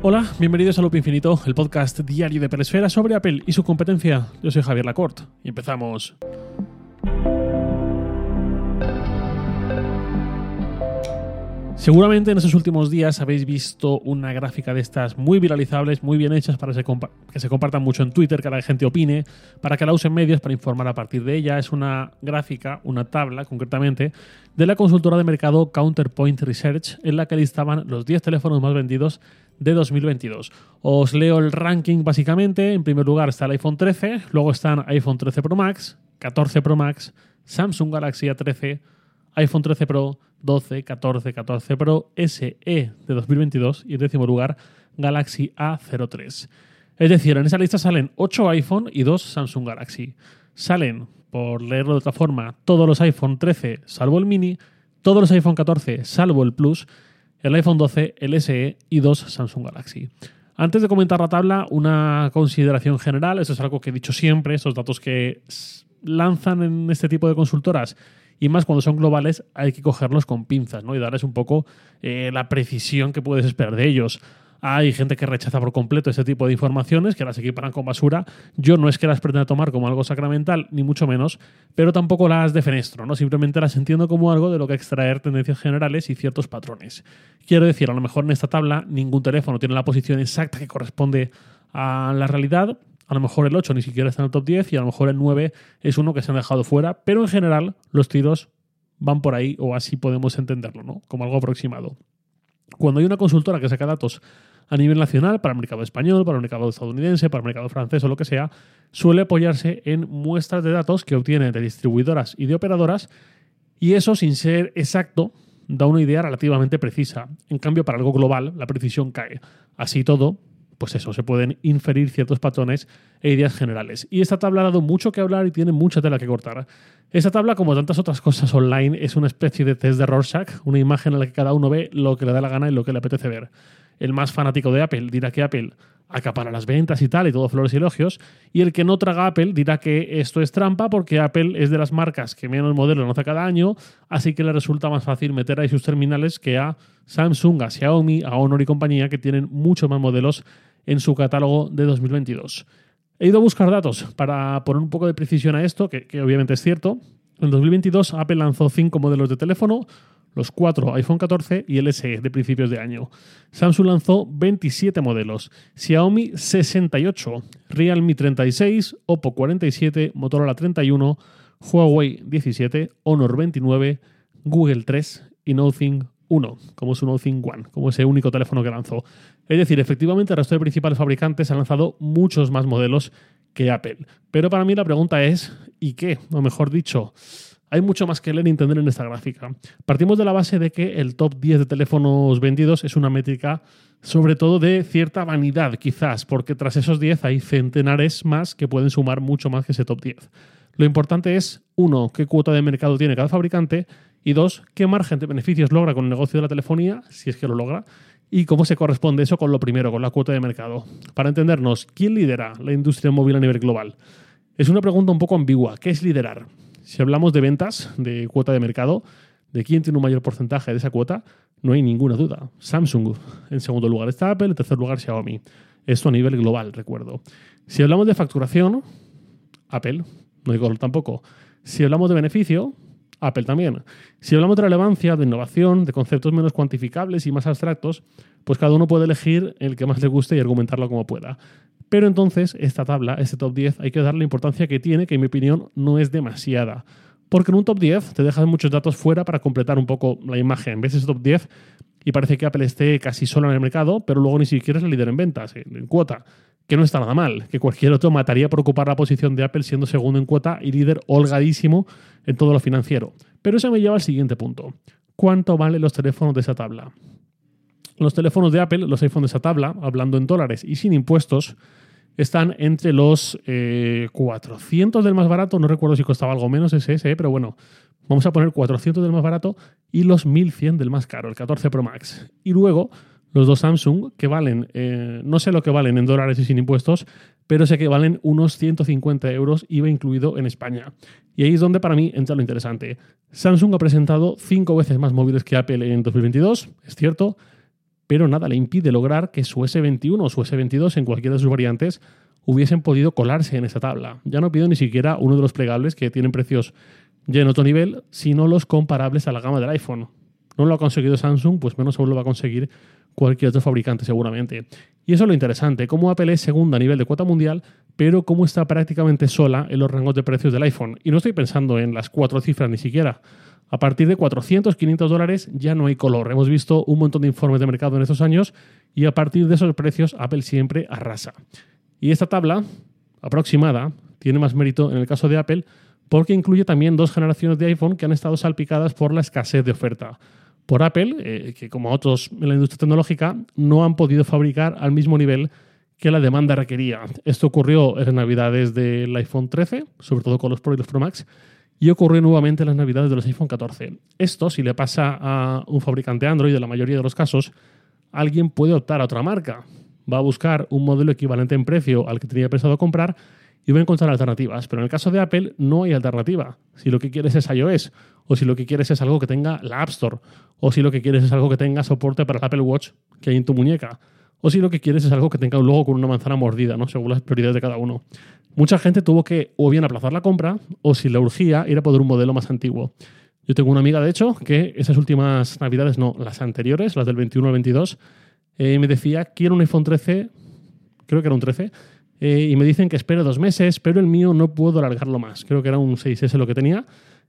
Hola, bienvenidos a Loop Infinito, el podcast diario de Peresfera sobre Apple y su competencia. Yo soy Javier Lacorte y empezamos. Seguramente en estos últimos días habéis visto una gráfica de estas muy viralizables, muy bien hechas para que se compartan mucho en Twitter, que la gente opine, para que la usen medios para informar a partir de ella. Es una gráfica, una tabla concretamente, de la consultora de mercado Counterpoint Research, en la que listaban los 10 teléfonos más vendidos de 2022. Os leo el ranking básicamente. En primer lugar está el iPhone 13, luego están iPhone 13 Pro Max, 14 Pro Max, Samsung Galaxy A13, iPhone 13 Pro, 12, 14, 14 Pro, SE de 2022 y en décimo lugar Galaxy A03. Es decir, en esa lista salen 8 iPhone y 2 Samsung Galaxy. Salen, por leerlo de otra forma, todos los iPhone 13 salvo el mini, todos los iPhone 14 salvo el Plus, el iPhone 12, el SE y 2 Samsung Galaxy. Antes de comentar la tabla, una consideración general, eso es algo que he dicho siempre, estos datos que lanzan en este tipo de consultoras y más cuando son globales hay que cogerlos con pinzas ¿no? y darles un poco eh, la precisión que puedes esperar de ellos. Hay gente que rechaza por completo este tipo de informaciones, que las equiparan con basura. Yo no es que las pretenda tomar como algo sacramental, ni mucho menos, pero tampoco las defenestro, ¿no? Simplemente las entiendo como algo de lo que extraer tendencias generales y ciertos patrones. Quiero decir, a lo mejor en esta tabla ningún teléfono tiene la posición exacta que corresponde a la realidad, a lo mejor el 8 ni siquiera está en el top 10 y a lo mejor el 9 es uno que se han dejado fuera, pero en general los tiros van por ahí o así podemos entenderlo, ¿no? Como algo aproximado. Cuando hay una consultora que saca datos a nivel nacional para el mercado español, para el mercado estadounidense, para el mercado francés o lo que sea, suele apoyarse en muestras de datos que obtiene de distribuidoras y de operadoras y eso sin ser exacto da una idea relativamente precisa. En cambio, para algo global, la precisión cae. Así todo, pues eso, se pueden inferir ciertos patrones e ideas generales. Y esta tabla ha dado mucho que hablar y tiene mucha tela que cortar. Esta tabla, como tantas otras cosas online, es una especie de test de Rorschach, una imagen en la que cada uno ve lo que le da la gana y lo que le apetece ver. El más fanático de Apple dirá que Apple acapara las ventas y tal, y todo flores y elogios. Y el que no traga Apple dirá que esto es trampa porque Apple es de las marcas que menos modelos lanza cada año, así que le resulta más fácil meter ahí sus terminales que a Samsung, a Xiaomi, a Honor y compañía, que tienen muchos más modelos en su catálogo de 2022. He ido a buscar datos para poner un poco de precisión a esto, que, obviamente es cierto. En 2022 Apple lanzó cinco modelos de teléfono, los cuatro iPhone 14 y el SE de principios de año. Samsung lanzó 27 modelos, Xiaomi 68, Realme 36, Oppo 47, Motorola 31, Huawei 17, Honor 29, Google 3 y Nothing 1, como su Nothing One, como ese único teléfono que lanzó. Es decir, efectivamente el resto de principales fabricantes han lanzado muchos más modelos que Apple. Pero para mí la pregunta es, ¿y qué? O mejor dicho, hay mucho más que leer y entender en esta gráfica. Partimos de la base de que el top 10 de teléfonos vendidos es una métrica sobre todo de cierta vanidad, quizás, porque tras esos 10 hay centenares más que pueden sumar mucho más que ese top 10. Lo importante es, uno, qué cuota de mercado tiene cada fabricante y dos, qué margen de beneficios logra con el negocio de la telefonía, si es que lo logra, y cómo se corresponde eso con lo primero, con la cuota de mercado. Para entendernos, ¿quién lidera la industria móvil a nivel global? Es una pregunta un poco ambigua. ¿Qué es liderar? Si hablamos de ventas, de cuota de mercado, de quién tiene un mayor porcentaje de esa cuota, no hay ninguna duda. Samsung. En segundo lugar está Apple, en tercer lugar Xiaomi. Esto a nivel global, recuerdo. Si hablamos de facturación, Apple, no digo tampoco. Si hablamos de beneficio, Apple también. Si hablamos de relevancia, de innovación, de conceptos menos cuantificables y más abstractos, pues cada uno puede elegir el que más le guste y argumentarlo como pueda. Pero entonces, esta tabla, este top 10, hay que darle la importancia que tiene, que en mi opinión no es demasiada. Porque en un top 10 te dejan muchos datos fuera para completar un poco la imagen. Ves ese top 10 y parece que Apple esté casi solo en el mercado, pero luego ni siquiera es el líder en ventas, en cuota que no está nada mal, que cualquier otro mataría por ocupar la posición de Apple siendo segundo en cuota y líder holgadísimo en todo lo financiero. Pero eso me lleva al siguiente punto. ¿Cuánto valen los teléfonos de esa tabla? Los teléfonos de Apple, los iPhones esa tabla, hablando en dólares y sin impuestos, están entre los 400 eh, del más barato, no recuerdo si costaba algo menos ese, ese, pero bueno, vamos a poner 400 del más barato y los 1100 del más caro, el 14 Pro Max. Y luego los dos Samsung, que valen, eh, no sé lo que valen en dólares y sin impuestos, pero sé que valen unos 150 euros, IVA incluido en España. Y ahí es donde para mí entra lo interesante. Samsung ha presentado cinco veces más móviles que Apple en 2022, es cierto, pero nada le impide lograr que su S21 o su S22 en cualquiera de sus variantes hubiesen podido colarse en esa tabla. Ya no pido ni siquiera uno de los plegables que tienen precios ya en otro nivel, sino los comparables a la gama del iPhone. No lo ha conseguido Samsung, pues menos aún lo va a conseguir cualquier otro fabricante seguramente. Y eso es lo interesante, cómo Apple es segunda a nivel de cuota mundial, pero cómo está prácticamente sola en los rangos de precios del iPhone. Y no estoy pensando en las cuatro cifras ni siquiera. A partir de 400, 500 dólares ya no hay color. Hemos visto un montón de informes de mercado en estos años y a partir de esos precios Apple siempre arrasa. Y esta tabla aproximada tiene más mérito en el caso de Apple porque incluye también dos generaciones de iPhone que han estado salpicadas por la escasez de oferta. Por Apple, eh, que como otros en la industria tecnológica, no han podido fabricar al mismo nivel que la demanda requería. Esto ocurrió en las navidades del iPhone 13, sobre todo con los Pro y los Pro Max, y ocurrió nuevamente en las navidades de los iPhone 14. Esto, si le pasa a un fabricante Android, en la mayoría de los casos, alguien puede optar a otra marca. Va a buscar un modelo equivalente en precio al que tenía pensado comprar y va a encontrar alternativas. Pero en el caso de Apple no hay alternativa. Si lo que quieres es iOS, o si lo que quieres es algo que tenga la App Store, o si lo que quieres es algo que tenga soporte para el Apple Watch que hay en tu muñeca, o si lo que quieres es algo que tenga un logo con una manzana mordida, ¿no? según las prioridades de cada uno. Mucha gente tuvo que o bien aplazar la compra o si le urgía ir a poder un modelo más antiguo. Yo tengo una amiga, de hecho, que esas últimas navidades, no, las anteriores, las del 21 al 22, eh, me decía, quiero un iPhone 13, creo que era un 13, eh, y me dicen que espero dos meses, pero el mío no puedo alargarlo más. Creo que era un 6S lo que tenía.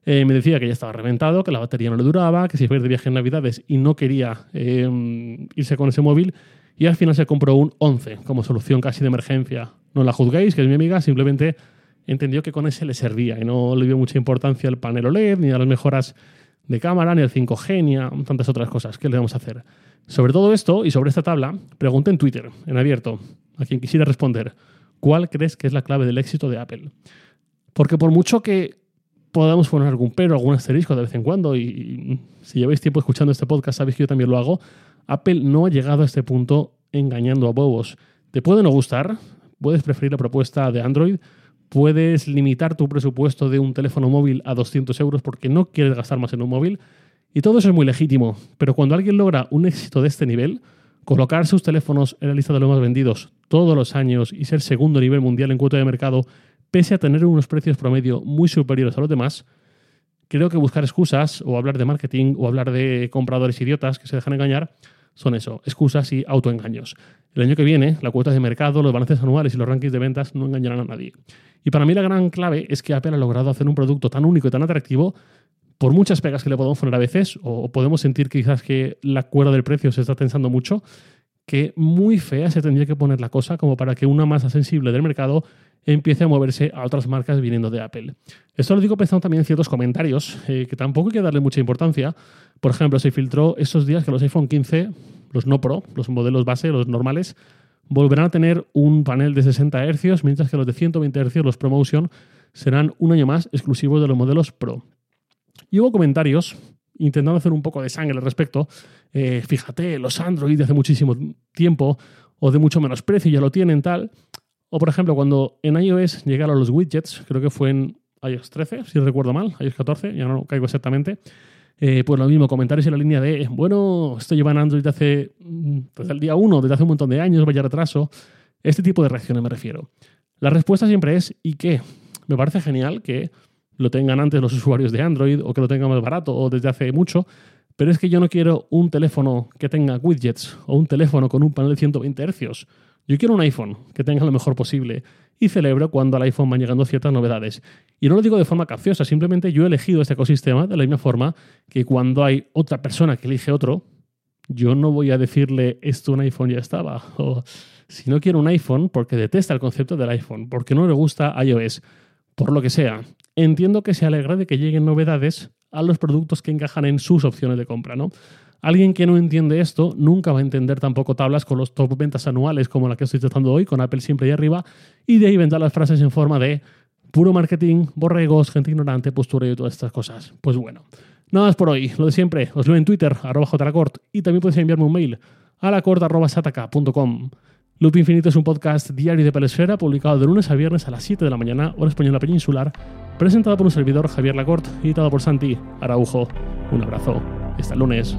Eh, me decía que ya estaba reventado, que la batería no le duraba, que si iba de viaje en Navidades y no quería irse con ese móvil, y al final se compró un 11 como solución casi de emergencia. No la juzguéis, que es mi amiga, simplemente entendió que con ese le servía y no le dio mucha importancia al panel OLED, ni a las mejoras de cámara, ni al 5G, ni a tantas otras cosas. ¿Qué le vamos a hacer? Sobre todo esto y sobre esta tabla, pregunté en Twitter, en abierto, a quien quisiera responder, ¿cuál crees que es la clave del éxito de Apple? Porque por mucho que podamos poner algún pero, algún asterisco de vez en cuando, y si lleváis tiempo escuchando este podcast, sabéis que yo también lo hago, Apple no ha llegado a este punto engañando a bobos. Te puede no gustar, puedes preferir la propuesta de Android, puedes limitar tu presupuesto de un teléfono móvil a 200 euros porque no quieres gastar más en un móvil, y todo eso es muy legítimo, pero cuando alguien logra un éxito de este nivel, colocar sus teléfonos en la lista de los más vendidos todos los años y ser segundo nivel mundial en cuota de mercado, pese a tener unos precios promedio muy superiores a los demás, creo que buscar excusas o hablar de marketing o hablar de compradores idiotas que se dejan engañar son eso, excusas y autoengaños. El año que viene, la cuota de mercado, los balances anuales y los rankings de ventas no engañarán a nadie. Y para mí la gran clave es que Apple ha logrado hacer un producto tan único y tan atractivo, por muchas pegas que le podemos poner a veces, o podemos sentir quizás que la cuerda del precio se está tensando mucho, que muy fea se tendría que poner la cosa como para que una masa sensible del mercado empiece a moverse a otras marcas viniendo de Apple. Esto lo digo pensando también en ciertos comentarios, eh, que tampoco hay que darle mucha importancia. Por ejemplo, se filtró estos días que los iPhone 15, los no Pro, los modelos base, los normales, volverán a tener un panel de 60 Hz, mientras que los de 120 Hz, los ProMotion, serán un año más exclusivos de los modelos Pro. Y hubo comentarios intentando hacer un poco de sangre al respecto. Eh, fíjate, los Android de hace muchísimo tiempo o de mucho menos precio ya lo tienen tal. O por ejemplo, cuando en iOS llegaron los widgets, creo que fue en iOS 13, si recuerdo mal, iOS 14, ya no caigo exactamente. Eh, pues lo mismo, comentarios en la línea de, bueno, esto lleva en Android desde hace, mm, desde el día 1, desde hace un montón de años, vaya retraso. Este tipo de reacciones me refiero. La respuesta siempre es, ¿y qué? Me parece genial que lo tengan antes los usuarios de Android o que lo tengan más barato o desde hace mucho, pero es que yo no quiero un teléfono que tenga widgets o un teléfono con un panel de 120 Hz. Yo quiero un iPhone que tenga lo mejor posible y celebro cuando al iPhone van llegando ciertas novedades. Y no lo digo de forma capciosa, simplemente yo he elegido este ecosistema de la misma forma que cuando hay otra persona que elige otro, yo no voy a decirle esto un iPhone ya estaba. O si no quiero un iPhone porque detesta el concepto del iPhone, porque no le gusta iOS, por lo que sea, entiendo que se alegra de que lleguen novedades a los productos que encajan en sus opciones de compra, ¿no? Alguien que no entiende esto nunca va a entender tampoco tablas con los top ventas anuales como la que estoy tratando hoy, con Apple siempre ahí arriba, y de ahí vendrán las frases en forma de puro marketing, borregos, gente ignorante, postura y todas estas cosas. Pues bueno, nada más por hoy. Lo de siempre, os leo en Twitter, arroba jlacort, y también podéis enviarme un mail a lacort.sataka.com. Loop Infinito es un podcast diario de Pelesfera, publicado de lunes a viernes a las 7 de la mañana, hora española peninsular, presentado por un servidor Javier Lacorte, editado por Santi Araujo. Un abrazo. Hasta lunes.